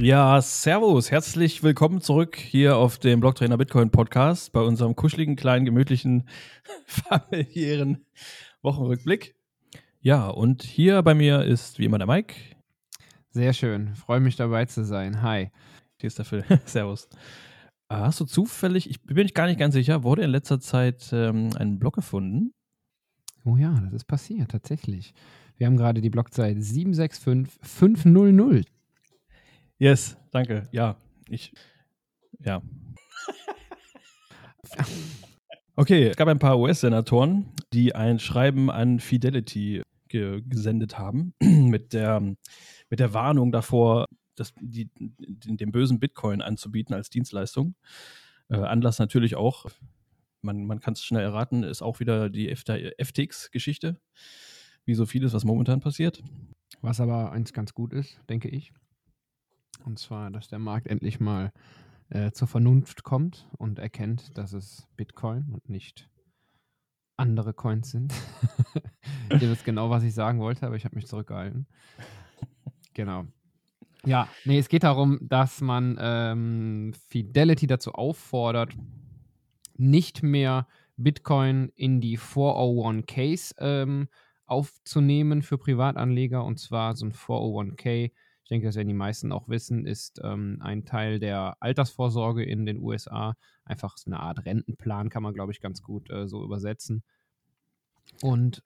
Ja, servus, herzlich willkommen zurück hier auf dem Blocktrainer Bitcoin Podcast bei unserem kuscheligen, kleinen, gemütlichen, familiären Wochenrückblick. Ja, und hier bei mir ist wie immer der Mike. Sehr schön, freue mich dabei zu sein. Hi. Hier ist der Phil. servus. Äh, hast du zufällig, ich bin mir gar nicht ganz sicher, wurde in letzter Zeit ähm, ein Blog gefunden? Oh ja, das ist passiert, tatsächlich. Wir haben gerade die Blockzeit 765500. Yes, danke. Ja, ich. Ja. Okay, es gab ein paar US-Senatoren, die ein Schreiben an Fidelity ge gesendet haben mit der, mit der Warnung davor, das, die, den, den bösen Bitcoin anzubieten als Dienstleistung. Äh, Anlass natürlich auch, man, man kann es schnell erraten, ist auch wieder die FTX-Geschichte, wie so vieles, was momentan passiert. Was aber eins ganz gut ist, denke ich. Und zwar, dass der Markt endlich mal äh, zur Vernunft kommt und erkennt, dass es Bitcoin und nicht andere Coins sind. Ihr wisst genau, was ich sagen wollte, aber ich habe mich zurückgehalten. Genau. Ja, nee, es geht darum, dass man ähm, Fidelity dazu auffordert, nicht mehr Bitcoin in die 401ks ähm, aufzunehmen für Privatanleger. Und zwar so ein 401k ich denke, das werden die meisten auch wissen, ist ähm, ein Teil der Altersvorsorge in den USA. Einfach so eine Art Rentenplan kann man, glaube ich, ganz gut äh, so übersetzen. Und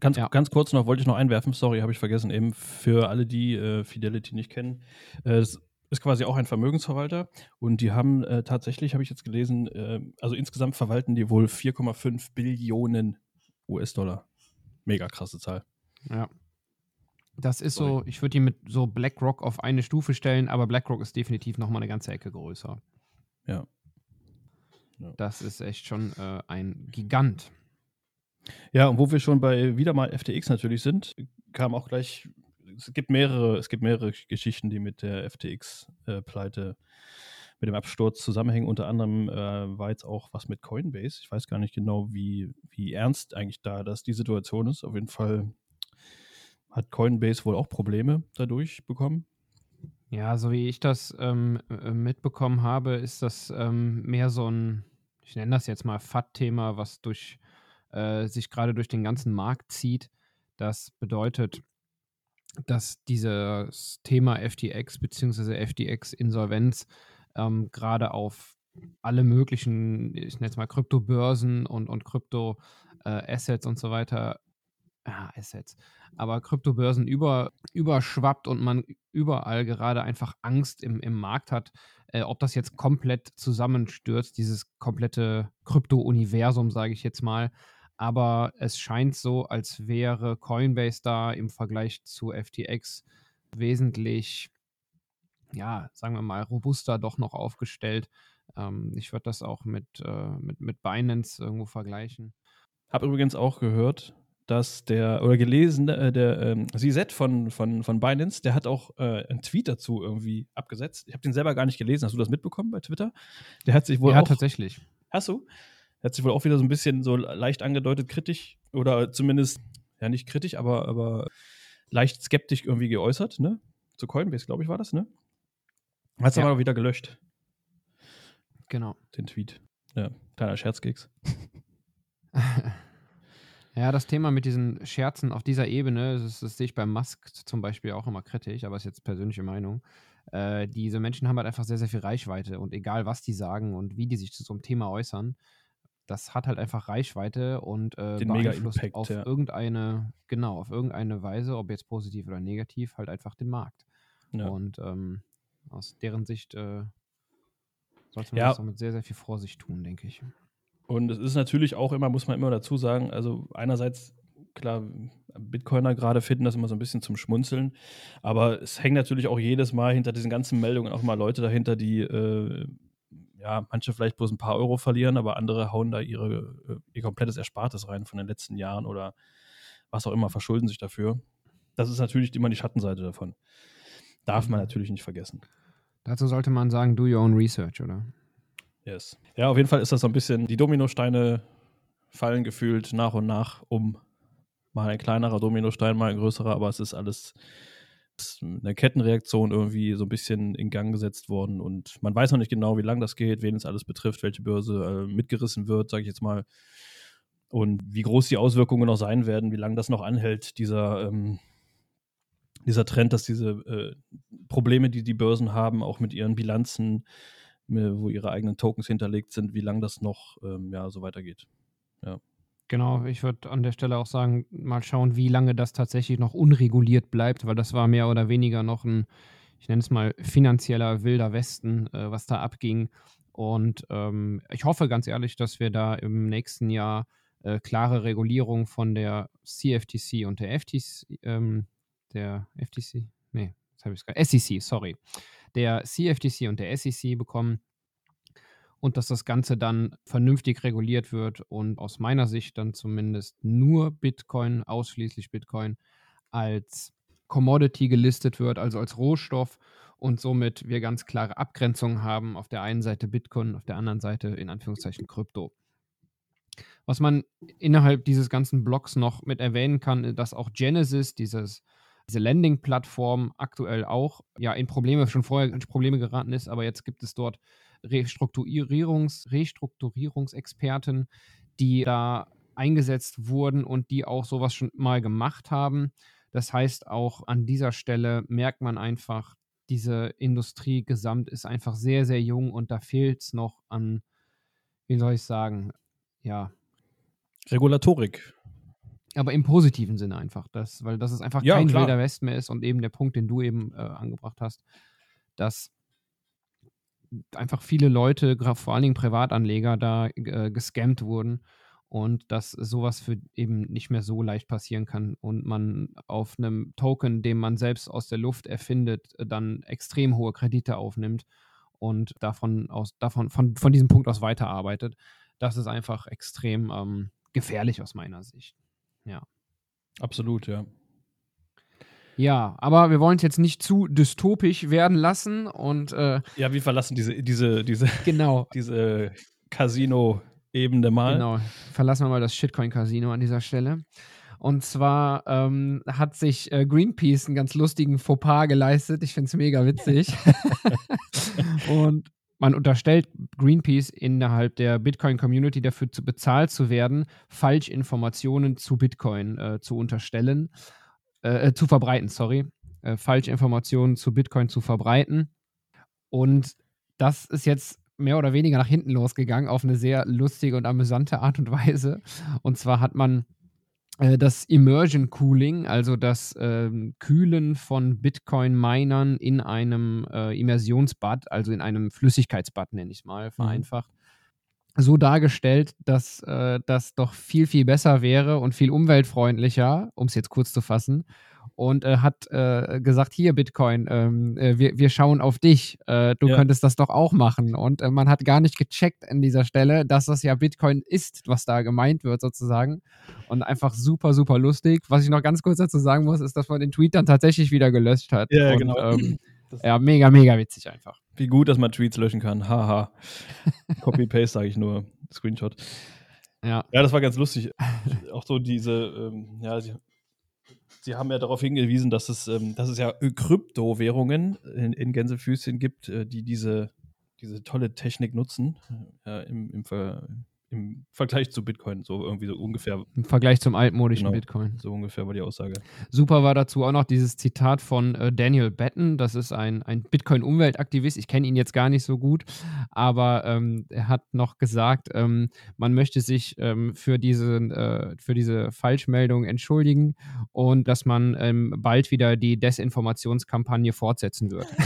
Ganz, ja. ganz kurz noch, wollte ich noch einwerfen, sorry, habe ich vergessen, eben für alle, die äh, Fidelity nicht kennen. Äh, es ist quasi auch ein Vermögensverwalter und die haben äh, tatsächlich, habe ich jetzt gelesen, äh, also insgesamt verwalten die wohl 4,5 Billionen US-Dollar. Mega krasse Zahl. Ja, das ist Sorry. so, ich würde die mit so BlackRock auf eine Stufe stellen, aber BlackRock ist definitiv nochmal eine ganze Ecke größer. Ja. ja. Das ist echt schon äh, ein Gigant. Ja, und wo wir schon bei wieder mal FTX natürlich sind, kam auch gleich, es gibt mehrere, es gibt mehrere Geschichten, die mit der FTX-Pleite, äh, mit dem Absturz zusammenhängen. Unter anderem äh, war jetzt auch was mit Coinbase. Ich weiß gar nicht genau, wie, wie ernst eigentlich da das die Situation ist. Auf jeden Fall hat Coinbase wohl auch Probleme dadurch bekommen? Ja, so wie ich das ähm, äh, mitbekommen habe, ist das ähm, mehr so ein, ich nenne das jetzt mal FAT-Thema, was durch äh, sich gerade durch den ganzen Markt zieht. Das bedeutet, dass dieses Thema FTX bzw. FTX-Insolvenz ähm, gerade auf alle möglichen, ich nenne es mal Kryptobörsen und, und Krypto-Assets äh, und so weiter ja, Assets, aber Kryptobörsen über, überschwappt und man überall gerade einfach Angst im, im Markt hat, äh, ob das jetzt komplett zusammenstürzt, dieses komplette Krypto-Universum, sage ich jetzt mal. Aber es scheint so, als wäre Coinbase da im Vergleich zu FTX wesentlich, ja, sagen wir mal, robuster doch noch aufgestellt. Ähm, ich würde das auch mit, äh, mit, mit Binance irgendwo vergleichen. Habe übrigens auch gehört, dass der, oder gelesen, äh, der ähm, CZ von, von, von Binance, der hat auch äh, einen Tweet dazu irgendwie abgesetzt. Ich habe den selber gar nicht gelesen. Hast du das mitbekommen bei Twitter? Der hat sich wohl. Ja, auch, tatsächlich. Hast du? Der hat sich wohl auch wieder so ein bisschen so leicht angedeutet kritisch oder zumindest, ja, nicht kritisch, aber, aber leicht skeptisch irgendwie geäußert, ne? Zu Coinbase, glaube ich, war das, ne? Hat es ja. aber wieder gelöscht. Genau. Den Tweet. Ja, kleiner Scherzkeks. Ja, das Thema mit diesen Scherzen auf dieser Ebene, das, das sehe ich bei Musk zum Beispiel auch immer kritisch, aber ist jetzt persönliche Meinung. Äh, diese Menschen haben halt einfach sehr, sehr viel Reichweite und egal, was die sagen und wie die sich zu so einem Thema äußern, das hat halt einfach Reichweite und äh, Den beeinflusst Impact, auf ja. irgendeine, genau, auf irgendeine Weise, ob jetzt positiv oder negativ, halt einfach den Markt. Ja. Und ähm, aus deren Sicht äh, sollte man ja. das auch mit sehr, sehr viel Vorsicht tun, denke ich. Und es ist natürlich auch immer, muss man immer dazu sagen, also einerseits, klar, Bitcoiner gerade finden das immer so ein bisschen zum Schmunzeln, aber es hängen natürlich auch jedes Mal hinter diesen ganzen Meldungen auch mal Leute dahinter, die, äh, ja, manche vielleicht bloß ein paar Euro verlieren, aber andere hauen da ihre, äh, ihr komplettes Erspartes rein von den letzten Jahren oder was auch immer, verschulden sich dafür. Das ist natürlich immer die Schattenseite davon. Darf man mhm. natürlich nicht vergessen. Dazu sollte man sagen, do your own research, oder? Yes. Ja, auf jeden Fall ist das so ein bisschen, die Dominosteine fallen gefühlt nach und nach um. Mal ein kleinerer Dominostein, mal ein größerer, aber es ist alles eine Kettenreaktion irgendwie so ein bisschen in Gang gesetzt worden und man weiß noch nicht genau, wie lange das geht, wen es alles betrifft, welche Börse äh, mitgerissen wird, sage ich jetzt mal. Und wie groß die Auswirkungen noch sein werden, wie lange das noch anhält, dieser, ähm, dieser Trend, dass diese äh, Probleme, die die Börsen haben, auch mit ihren Bilanzen, wo ihre eigenen Tokens hinterlegt sind, wie lange das noch ähm, ja, so weitergeht. Ja. Genau, ich würde an der Stelle auch sagen, mal schauen, wie lange das tatsächlich noch unreguliert bleibt, weil das war mehr oder weniger noch ein, ich nenne es mal, finanzieller wilder Westen, äh, was da abging. Und ähm, ich hoffe ganz ehrlich, dass wir da im nächsten Jahr äh, klare Regulierung von der CFTC und der FTC, ähm, der FTC, nee, jetzt habe ich es SEC, sorry, der CFTC und der SEC bekommen und dass das Ganze dann vernünftig reguliert wird und aus meiner Sicht dann zumindest nur Bitcoin, ausschließlich Bitcoin, als Commodity gelistet wird, also als Rohstoff und somit wir ganz klare Abgrenzungen haben. Auf der einen Seite Bitcoin, auf der anderen Seite in Anführungszeichen Krypto. Was man innerhalb dieses ganzen Blocks noch mit erwähnen kann, dass auch Genesis, dieses, diese Landing-Plattform, aktuell auch ja in Probleme, schon vorher in Probleme geraten ist, aber jetzt gibt es dort Restrukturierungs, Restrukturierungsexperten, die da eingesetzt wurden und die auch sowas schon mal gemacht haben. Das heißt, auch an dieser Stelle merkt man einfach, diese Industrie gesamt ist einfach sehr, sehr jung und da fehlt es noch an, wie soll ich sagen, ja. Regulatorik. Aber im positiven Sinne einfach, das, weil das ist einfach ja, kein klar. wilder West mehr ist und eben der Punkt, den du eben äh, angebracht hast, dass einfach viele Leute, vor allen Dingen Privatanleger, da äh, gescammt wurden und dass sowas für eben nicht mehr so leicht passieren kann und man auf einem Token, den man selbst aus der Luft erfindet, dann extrem hohe Kredite aufnimmt und davon aus, davon, von, von diesem Punkt aus weiterarbeitet. Das ist einfach extrem ähm, gefährlich aus meiner Sicht. Ja. Absolut, ja. Ja, aber wir wollen es jetzt nicht zu dystopisch werden lassen und äh, ja, wir verlassen diese diese diese genau diese Casino-Ebene mal. Genau, verlassen wir mal das Shitcoin-Casino an dieser Stelle. Und zwar ähm, hat sich äh, Greenpeace einen ganz lustigen Fauxpas geleistet. Ich finde es mega witzig. und man unterstellt Greenpeace innerhalb der Bitcoin-Community dafür zu bezahlt zu werden, Falschinformationen zu Bitcoin äh, zu unterstellen. Äh, äh, zu verbreiten, sorry, äh, Falschinformationen zu Bitcoin zu verbreiten. Und das ist jetzt mehr oder weniger nach hinten losgegangen auf eine sehr lustige und amüsante Art und Weise. Und zwar hat man das Immersion Cooling, also das ähm, Kühlen von Bitcoin-Minern in einem äh, Immersionsbad, also in einem Flüssigkeitsbad, nenne ich es mal, mhm. vereinfacht, mhm so dargestellt, dass äh, das doch viel, viel besser wäre und viel umweltfreundlicher, um es jetzt kurz zu fassen. Und äh, hat äh, gesagt, hier Bitcoin, ähm, äh, wir, wir schauen auf dich, äh, du ja. könntest das doch auch machen. Und äh, man hat gar nicht gecheckt an dieser Stelle, dass das ja Bitcoin ist, was da gemeint wird sozusagen. Und einfach super, super lustig. Was ich noch ganz kurz dazu sagen muss, ist, dass man den Tweet dann tatsächlich wieder gelöscht hat. Ja, und, genau. Ähm, ja, mega, mega witzig einfach. Wie gut, dass man Tweets löschen kann. Haha. Copy-Paste sage ich nur. Screenshot. Ja. Ja, das war ganz lustig. Auch so diese, ähm, ja, sie, haben ja darauf hingewiesen, dass es, ähm, dass es ja Kryptowährungen in, in Gänsefüßchen gibt, äh, die diese, diese tolle Technik nutzen. Äh, im, im, Ver im Vergleich zu Bitcoin, so irgendwie so ungefähr. Im Vergleich zum altmodischen genau, Bitcoin. So ungefähr war die Aussage. Super war dazu auch noch dieses Zitat von äh, Daniel Batten. Das ist ein, ein Bitcoin-Umweltaktivist. Ich kenne ihn jetzt gar nicht so gut, aber ähm, er hat noch gesagt, ähm, man möchte sich ähm, für, diese, äh, für diese Falschmeldung entschuldigen und dass man ähm, bald wieder die Desinformationskampagne fortsetzen wird.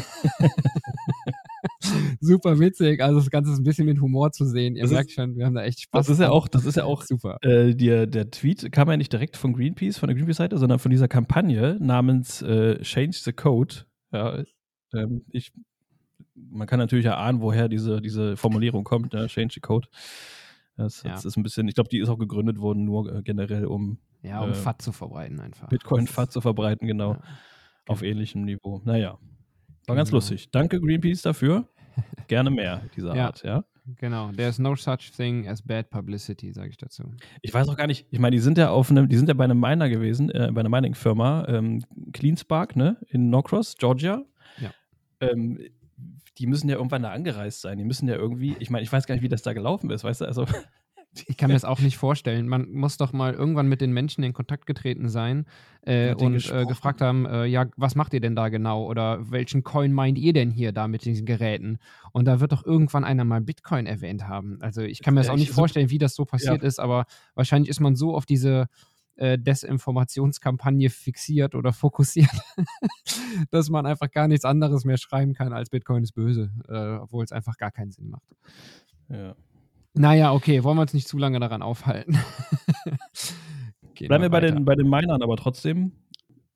super witzig. Also das Ganze ist ein bisschen mit Humor zu sehen. Ihr das merkt ist, schon, wir haben da echt Spaß. Das ist ja auch, das ist ja auch super. Äh, der, der Tweet kam ja nicht direkt von Greenpeace, von der Greenpeace-Seite, sondern von dieser Kampagne namens äh, Change the Code. Ja, ähm, ich, man kann natürlich erahnen, woher diese, diese Formulierung kommt, ne? Change the Code. Das, das ja. ist ein bisschen, ich glaube, die ist auch gegründet worden, nur äh, generell um. Ja, um äh, FAT zu verbreiten einfach. Bitcoin-FAT zu verbreiten, genau. Ja. Auf genau. ähnlichem Niveau. Naja. War ganz genau. lustig. Danke, Greenpeace, dafür. Gerne mehr dieser ja. Art, ja. Genau, there's no such thing as bad publicity, sage ich dazu. Ich weiß auch gar nicht, ich meine, die sind ja auf einem, die sind ja bei einem Miner gewesen, äh, bei einer Mining-Firma, ähm, CleanSpark, ne, in Norcross, Georgia. Ja. Ähm, die müssen ja irgendwann da angereist sein. Die müssen ja irgendwie, ich meine, ich weiß gar nicht, wie das da gelaufen ist, weißt du? Also ich kann mir das auch nicht vorstellen. Man muss doch mal irgendwann mit den Menschen in Kontakt getreten sein äh, und äh, gefragt haben, äh, ja, was macht ihr denn da genau? Oder welchen Coin meint ihr denn hier da mit diesen Geräten? Und da wird doch irgendwann einer mal Bitcoin erwähnt haben. Also ich kann mir das auch nicht vorstellen, wie das so passiert ja. ist, aber wahrscheinlich ist man so auf diese äh, Desinformationskampagne fixiert oder fokussiert, dass man einfach gar nichts anderes mehr schreiben kann als Bitcoin ist böse, äh, obwohl es einfach gar keinen Sinn macht. Ja. Naja, okay, wollen wir uns nicht zu lange daran aufhalten. Bleiben wir bei den, bei den Minern aber trotzdem.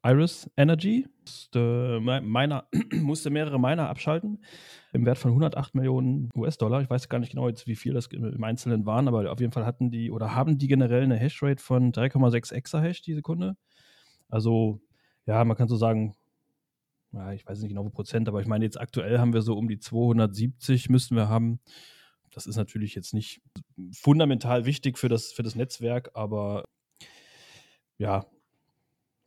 Iris Energy musste, Miner, musste mehrere Miner abschalten im Wert von 108 Millionen US-Dollar. Ich weiß gar nicht genau jetzt, wie viel das im Einzelnen waren, aber auf jeden Fall hatten die oder haben die generell eine Hashrate von 3,6 Exahash die Sekunde. Also, ja, man kann so sagen, ja, ich weiß nicht genau, wie Prozent, aber ich meine, jetzt aktuell haben wir so um die 270 müssten wir haben. Das ist natürlich jetzt nicht fundamental wichtig für das, für das Netzwerk, aber ja,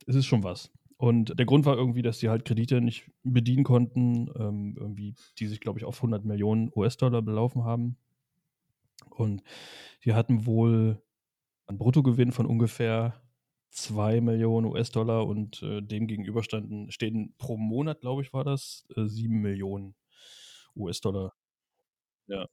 es ist schon was. Und der Grund war irgendwie, dass sie halt Kredite nicht bedienen konnten, ähm, irgendwie, die sich, glaube ich, auf 100 Millionen US-Dollar belaufen haben. Und die hatten wohl einen Bruttogewinn von ungefähr 2 Millionen US-Dollar und äh, dem gegenüber standen, stehen pro Monat, glaube ich, war das, äh, 7 Millionen US-Dollar. Ja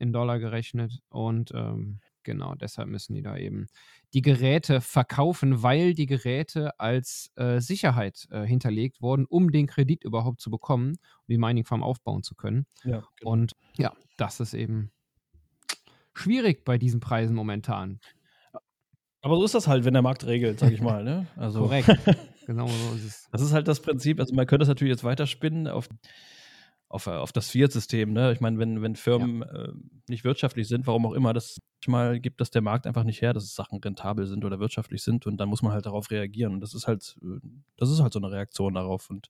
in Dollar gerechnet. Und ähm, genau, deshalb müssen die da eben die Geräte verkaufen, weil die Geräte als äh, Sicherheit äh, hinterlegt wurden, um den Kredit überhaupt zu bekommen, um die Mining Farm aufbauen zu können. Ja, genau. Und ja, das ist eben schwierig bei diesen Preisen momentan. Aber so ist das halt, wenn der Markt regelt, sag ich mal. Ne? Also, Korrekt. genau so ist es. Das ist halt das Prinzip. Also man könnte das natürlich jetzt weiterspinnen auf auf, äh, auf das Fiat-System. Ne? Ich meine, wenn, wenn Firmen ja. äh, nicht wirtschaftlich sind, warum auch immer, das manchmal gibt das der Markt einfach nicht her, dass Sachen rentabel sind oder wirtschaftlich sind und dann muss man halt darauf reagieren. Und das ist halt, äh, das ist halt so eine Reaktion darauf. Und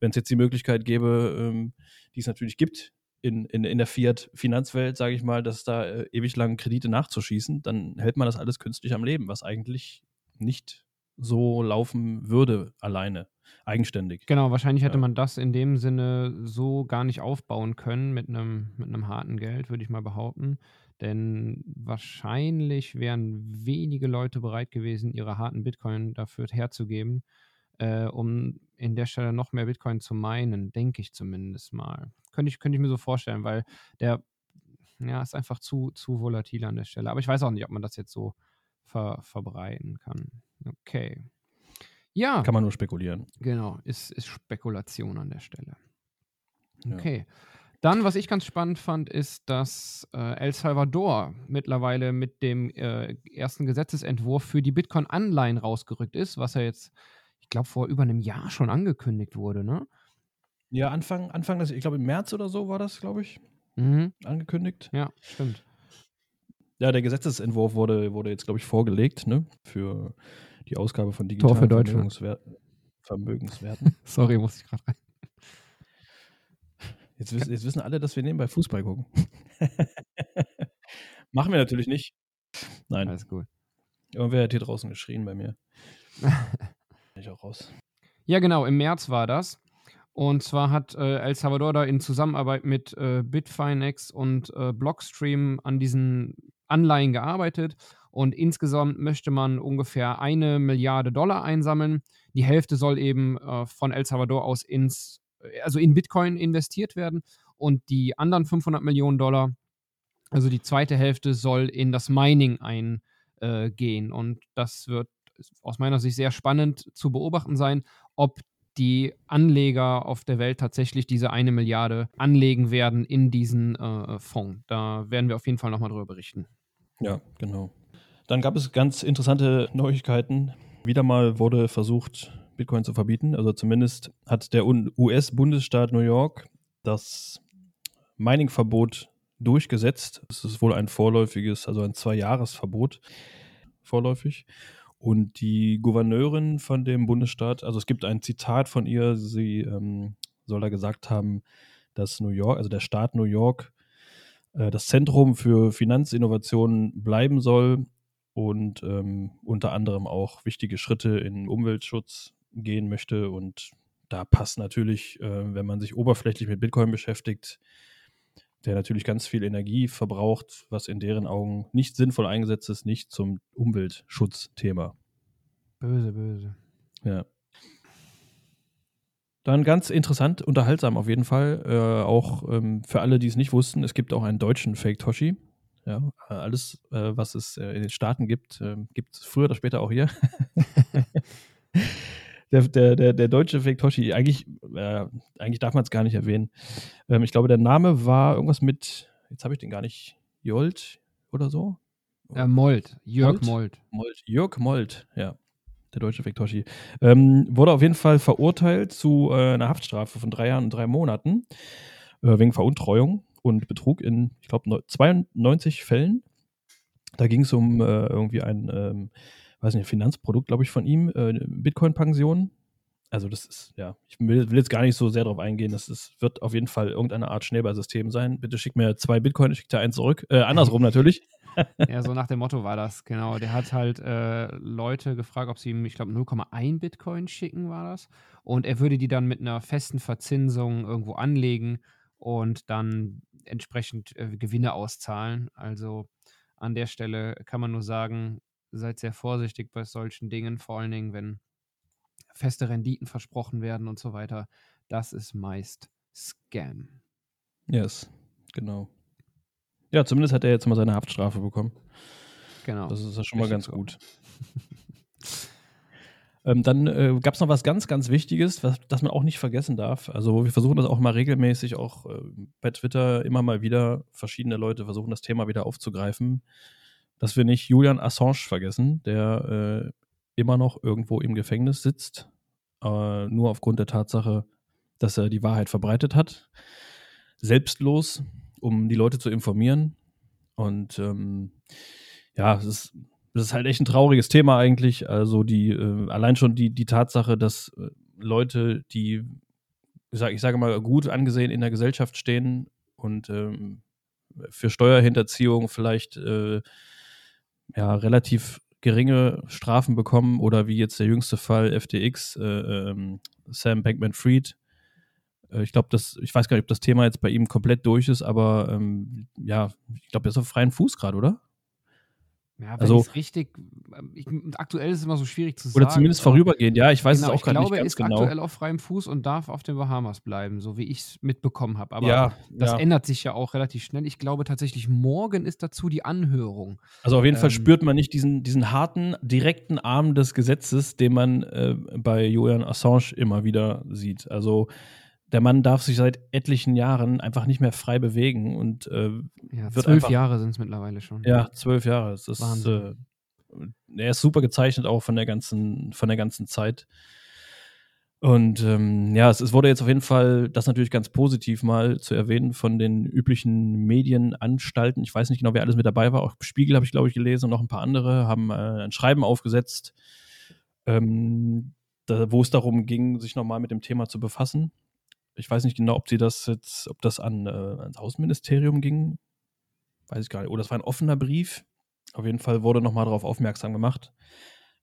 wenn es jetzt die Möglichkeit gäbe, ähm, die es natürlich gibt, in, in, in der Fiat-Finanzwelt, sage ich mal, dass da äh, ewig lang Kredite nachzuschießen, dann hält man das alles künstlich am Leben, was eigentlich nicht so laufen würde alleine eigenständig. Genau, wahrscheinlich hätte ja. man das in dem Sinne so gar nicht aufbauen können mit einem, mit einem harten Geld, würde ich mal behaupten. Denn wahrscheinlich wären wenige Leute bereit gewesen, ihre harten Bitcoin dafür herzugeben, äh, um in der Stelle noch mehr Bitcoin zu meinen, denke ich zumindest mal. Könnte ich, könnte ich mir so vorstellen, weil der ja, ist einfach zu, zu volatil an der Stelle. Aber ich weiß auch nicht, ob man das jetzt so ver, verbreiten kann. Okay. Ja. Kann man nur spekulieren. Genau, ist, ist Spekulation an der Stelle. Okay. Ja. Dann, was ich ganz spannend fand, ist, dass äh, El Salvador mittlerweile mit dem äh, ersten Gesetzesentwurf für die Bitcoin-Anleihen rausgerückt ist, was ja jetzt, ich glaube, vor über einem Jahr schon angekündigt wurde, ne? Ja, Anfang, Anfang des, ich glaube, im März oder so war das, glaube ich, mhm. angekündigt. Ja, stimmt. Ja, der Gesetzesentwurf wurde, wurde jetzt, glaube ich, vorgelegt, ne? Für die Ausgabe von digitalen Vermögenswerten. Vermögenswerten. Sorry, muss ich gerade rein. Jetzt, wissen, jetzt wissen alle, dass wir nebenbei Fußball gucken. Machen wir natürlich nicht. Nein. Alles gut. Irgendwer hat hier draußen geschrien bei mir. ich auch raus. Ja, genau, im März war das. Und zwar hat äh, El Salvador da in Zusammenarbeit mit äh, Bitfinex und äh, Blockstream an diesen Anleihen gearbeitet und insgesamt möchte man ungefähr eine Milliarde Dollar einsammeln. Die Hälfte soll eben äh, von El Salvador aus ins, äh, also in Bitcoin investiert werden und die anderen 500 Millionen Dollar, also die zweite Hälfte, soll in das Mining eingehen. Äh, und das wird aus meiner Sicht sehr spannend zu beobachten sein, ob die Anleger auf der Welt tatsächlich diese eine Milliarde anlegen werden in diesen äh, Fonds. Da werden wir auf jeden Fall nochmal drüber berichten. Ja, genau. Dann gab es ganz interessante Neuigkeiten. Wieder mal wurde versucht, Bitcoin zu verbieten. Also zumindest hat der US-Bundesstaat New York das Mining-Verbot durchgesetzt. Es ist wohl ein vorläufiges, also ein Zwei-Jahres-Verbot vorläufig. Und die Gouverneurin von dem Bundesstaat, also es gibt ein Zitat von ihr, sie ähm, soll da gesagt haben, dass New York, also der Staat New York, äh, das Zentrum für Finanzinnovationen bleiben soll und ähm, unter anderem auch wichtige Schritte in Umweltschutz gehen möchte. Und da passt natürlich, äh, wenn man sich oberflächlich mit Bitcoin beschäftigt, der natürlich ganz viel Energie verbraucht, was in deren Augen nicht sinnvoll eingesetzt ist, nicht zum Umweltschutzthema. Böse, böse. Ja. Dann ganz interessant, unterhaltsam auf jeden Fall. Äh, auch ähm, für alle, die es nicht wussten, es gibt auch einen deutschen Fake Toshi. Ja, alles, äh, was es äh, in den Staaten gibt, ähm, gibt es früher oder später auch hier. der, der, der, der deutsche Fake Toshi, eigentlich, äh, eigentlich darf man es gar nicht erwähnen. Ähm, ich glaube, der Name war irgendwas mit, jetzt habe ich den gar nicht, Jolt oder so? Äh, Mold, Jörg Mold. Mold. Jörg Mold, ja. Der deutsche Fake Toshi. Ähm, wurde auf jeden Fall verurteilt zu äh, einer Haftstrafe von drei Jahren und drei Monaten äh, wegen Veruntreuung und Betrug in, ich glaube, 92 Fällen. Da ging es um äh, irgendwie ein ähm, weiß nicht, Finanzprodukt, glaube ich, von ihm, äh, Bitcoin-Pension. Also das ist, ja, ich will, will, jetzt gar nicht so sehr darauf eingehen. Das ist, wird auf jeden Fall irgendeine Art Schneeballsystem sein. Bitte schick mir zwei Bitcoin, ich schicke dir einen zurück. Äh, andersrum natürlich. ja, so nach dem Motto war das, genau. Der hat halt äh, Leute gefragt, ob sie ihm, ich glaube, 0,1 Bitcoin schicken, war das. Und er würde die dann mit einer festen Verzinsung irgendwo anlegen und dann entsprechend äh, Gewinne auszahlen. Also an der Stelle kann man nur sagen, seid sehr vorsichtig bei solchen Dingen, vor allen Dingen, wenn feste Renditen versprochen werden und so weiter. Das ist meist Scam. Yes, genau. Ja, zumindest hat er jetzt mal seine Haftstrafe bekommen. Genau. Das ist ja schon mal ganz gut. ähm, dann äh, gab es noch was ganz, ganz Wichtiges, was, das man auch nicht vergessen darf. Also wir versuchen das auch mal regelmäßig, auch äh, bei Twitter immer mal wieder, verschiedene Leute versuchen das Thema wieder aufzugreifen dass wir nicht Julian Assange vergessen, der äh, immer noch irgendwo im Gefängnis sitzt, äh, nur aufgrund der Tatsache, dass er die Wahrheit verbreitet hat. Selbstlos, um die Leute zu informieren. Und ähm, ja, es ist, es ist halt echt ein trauriges Thema eigentlich. Also die, äh, allein schon die, die Tatsache, dass äh, Leute, die, ich sage, ich sage mal, gut angesehen in der Gesellschaft stehen und ähm, für Steuerhinterziehung vielleicht äh, ja, relativ geringe Strafen bekommen oder wie jetzt der jüngste Fall FTX, äh, ähm, Sam Bankman-Fried. Äh, ich glaube, das, ich weiß gar nicht, ob das Thema jetzt bei ihm komplett durch ist, aber ähm, ja, ich glaube, er ist auf freien Fuß gerade, oder? Ja, wenn also, richtig, ähm, ich, aktuell ist es immer so schwierig zu sagen. Oder zumindest vorübergehend, ja, ich weiß genau, es auch gerade nicht ganz genau. Ich glaube, er ist aktuell auf freiem Fuß und darf auf den Bahamas bleiben, so wie ich es mitbekommen habe. Aber ja, das ja. ändert sich ja auch relativ schnell. Ich glaube tatsächlich, morgen ist dazu die Anhörung. Also auf jeden ähm, Fall spürt man nicht diesen, diesen harten, direkten Arm des Gesetzes, den man äh, bei Julian Assange immer wieder sieht. Also der Mann darf sich seit etlichen Jahren einfach nicht mehr frei bewegen und äh, ja, zwölf einfach, Jahre sind es mittlerweile schon. Ja, zwölf Jahre. Das ist, Wahnsinn. Äh, er ist super gezeichnet auch von der ganzen, von der ganzen Zeit. Und ähm, ja, es, es, wurde jetzt auf jeden Fall, das natürlich ganz positiv mal zu erwähnen, von den üblichen Medienanstalten. Ich weiß nicht genau, wer alles mit dabei war. Auch Spiegel habe ich, glaube ich, gelesen und noch ein paar andere haben äh, ein Schreiben aufgesetzt, ähm, da, wo es darum ging, sich nochmal mit dem Thema zu befassen. Ich weiß nicht genau, ob sie das jetzt, ob das an, äh, ans Außenministerium ging. Weiß ich gar nicht. Oder es war ein offener Brief. Auf jeden Fall wurde nochmal darauf aufmerksam gemacht.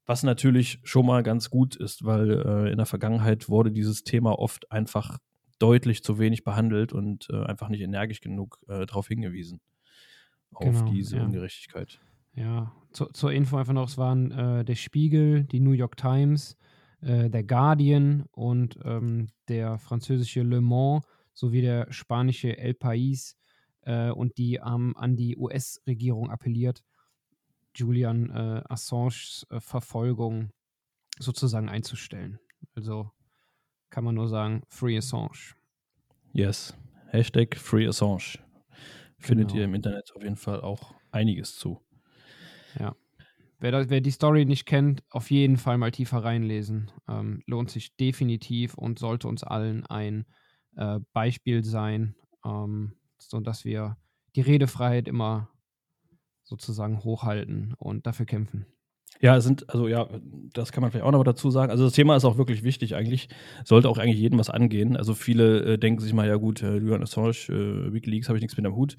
Was natürlich schon mal ganz gut ist, weil äh, in der Vergangenheit wurde dieses Thema oft einfach deutlich zu wenig behandelt und äh, einfach nicht energisch genug äh, darauf hingewiesen. Auf genau, diese ja. Ungerechtigkeit. Ja, zu, zur Info einfach noch: es waren äh, der Spiegel, die New York Times, äh, der Guardian und ähm, der französische Le Mans sowie der spanische El País äh, und die haben an die US-Regierung appelliert, Julian äh, Assanges äh, Verfolgung sozusagen einzustellen. Also kann man nur sagen, Free Assange. Yes. Hashtag Free Assange. Findet genau. ihr im Internet auf jeden Fall auch einiges zu. Ja. Wer, das, wer, die Story nicht kennt, auf jeden Fall mal tiefer reinlesen. Ähm, lohnt sich definitiv und sollte uns allen ein äh, Beispiel sein, ähm, sodass wir die Redefreiheit immer sozusagen hochhalten und dafür kämpfen. Ja, es sind, also ja, das kann man vielleicht auch noch dazu sagen. Also das Thema ist auch wirklich wichtig eigentlich. Sollte auch eigentlich jedem was angehen. Also viele äh, denken sich mal, ja gut, äh, Julian Assange, äh, Wikileaks habe ich nichts mit am Hut.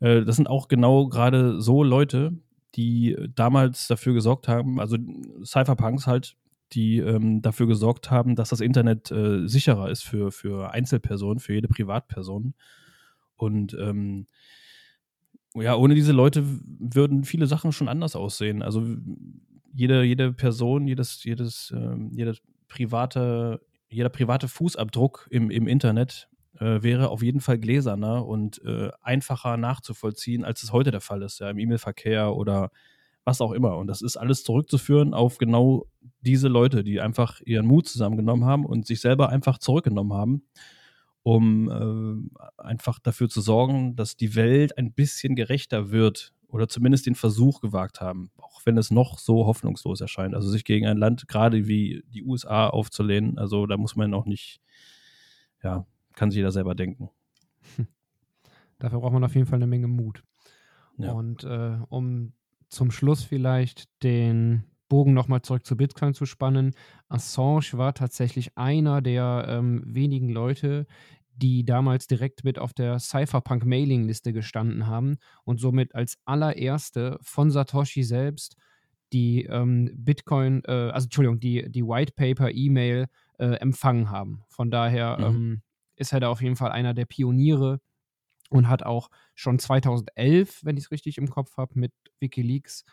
Äh, das sind auch genau gerade so Leute, die damals dafür gesorgt haben, also Cypherpunks halt, die ähm, dafür gesorgt haben, dass das Internet äh, sicherer ist für, für Einzelpersonen, für jede Privatperson. Und ähm, ja, ohne diese Leute würden viele Sachen schon anders aussehen. Also jede, jede Person, jedes, jedes, ähm, jedes private, jeder private Fußabdruck im, im Internet äh, wäre auf jeden Fall gläserner und äh, einfacher nachzuvollziehen, als es heute der Fall ist, ja, im E-Mail-Verkehr oder was auch immer. Und das ist alles zurückzuführen auf genau diese Leute, die einfach ihren Mut zusammengenommen haben und sich selber einfach zurückgenommen haben, um äh, einfach dafür zu sorgen, dass die Welt ein bisschen gerechter wird oder zumindest den Versuch gewagt haben, auch wenn es noch so hoffnungslos erscheint. Also sich gegen ein Land gerade wie die USA aufzulehnen, also da muss man auch nicht, ja, kann sich jeder selber denken. Dafür braucht man auf jeden Fall eine Menge Mut. Ja. Und äh, um zum Schluss vielleicht den Bogen nochmal zurück zu Bitcoin zu spannen. Assange war tatsächlich einer der ähm, wenigen Leute, die damals direkt mit auf der Cypherpunk-Mailing-Liste gestanden haben und somit als allererste von Satoshi selbst die ähm, Bitcoin, äh, also Entschuldigung, die, die White Paper E-Mail äh, empfangen haben. Von daher mhm. ähm, ist er da auf jeden Fall einer der Pioniere und hat auch schon 2011, wenn ich es richtig im Kopf habe, mit Wikileaks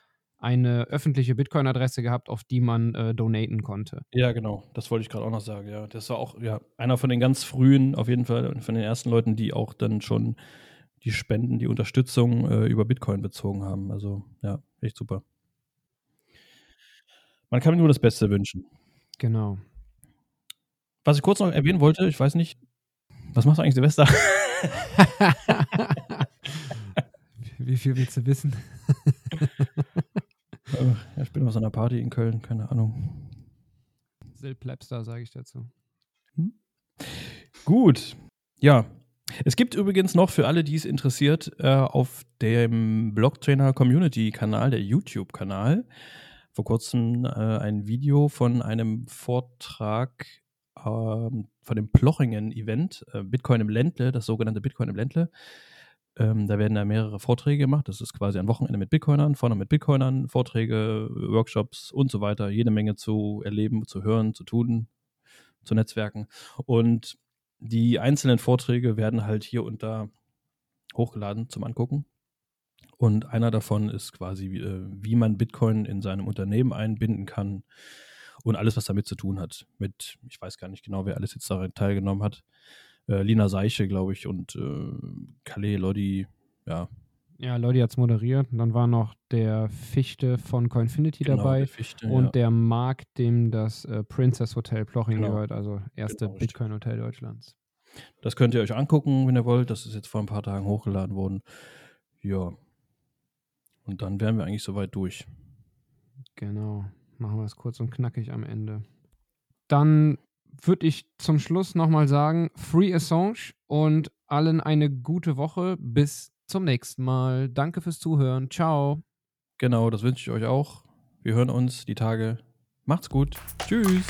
eine öffentliche Bitcoin-Adresse gehabt, auf die man äh, donaten konnte. Ja, genau. Das wollte ich gerade auch noch sagen. Ja, das war auch ja, einer von den ganz frühen, auf jeden Fall, von den ersten Leuten, die auch dann schon die Spenden, die Unterstützung äh, über Bitcoin bezogen haben. Also ja, echt super. Man kann mir nur das Beste wünschen. Genau. Was ich kurz noch erwähnen wollte, ich weiß nicht, was machst du eigentlich Silvester? Wie viel willst du wissen? ja, ich bin auf so einer Party in Köln, keine Ahnung. Silplapster, sage ich dazu. Hm? Gut. Ja. Es gibt übrigens noch für alle, die es interessiert, äh, auf dem Blocktrainer Community Kanal, der YouTube-Kanal, vor kurzem äh, ein Video von einem Vortrag ähm, von dem Plochingen-Event, äh, Bitcoin im Ländle, das sogenannte Bitcoin im Ländle. Ähm, da werden da mehrere Vorträge gemacht. Das ist quasi ein Wochenende mit Bitcoinern, vorne mit Bitcoinern, Vorträge, Workshops und so weiter. Jede Menge zu erleben, zu hören, zu tun, zu Netzwerken. Und die einzelnen Vorträge werden halt hier und da hochgeladen zum Angucken. Und einer davon ist quasi, wie, äh, wie man Bitcoin in seinem Unternehmen einbinden kann und alles, was damit zu tun hat. Mit, ich weiß gar nicht genau, wer alles jetzt daran teilgenommen hat. Äh, Lina Seiche, glaube ich, und äh, Calais Lodi, ja. Ja, Lodi hat es moderiert. Und dann war noch der Fichte von Coinfinity genau, dabei Fichte, und ja. der Marc, dem das äh, Princess Hotel Ploching genau. gehört, also erste genau, Bitcoin-Hotel Deutschlands. Das könnt ihr euch angucken, wenn ihr wollt. Das ist jetzt vor ein paar Tagen hochgeladen worden. Ja. Und dann wären wir eigentlich soweit durch. Genau. Machen wir es kurz und knackig am Ende. Dann würde ich zum Schluss nochmal sagen, Free Assange und allen eine gute Woche. Bis zum nächsten Mal. Danke fürs Zuhören. Ciao. Genau, das wünsche ich euch auch. Wir hören uns die Tage. Macht's gut. Tschüss.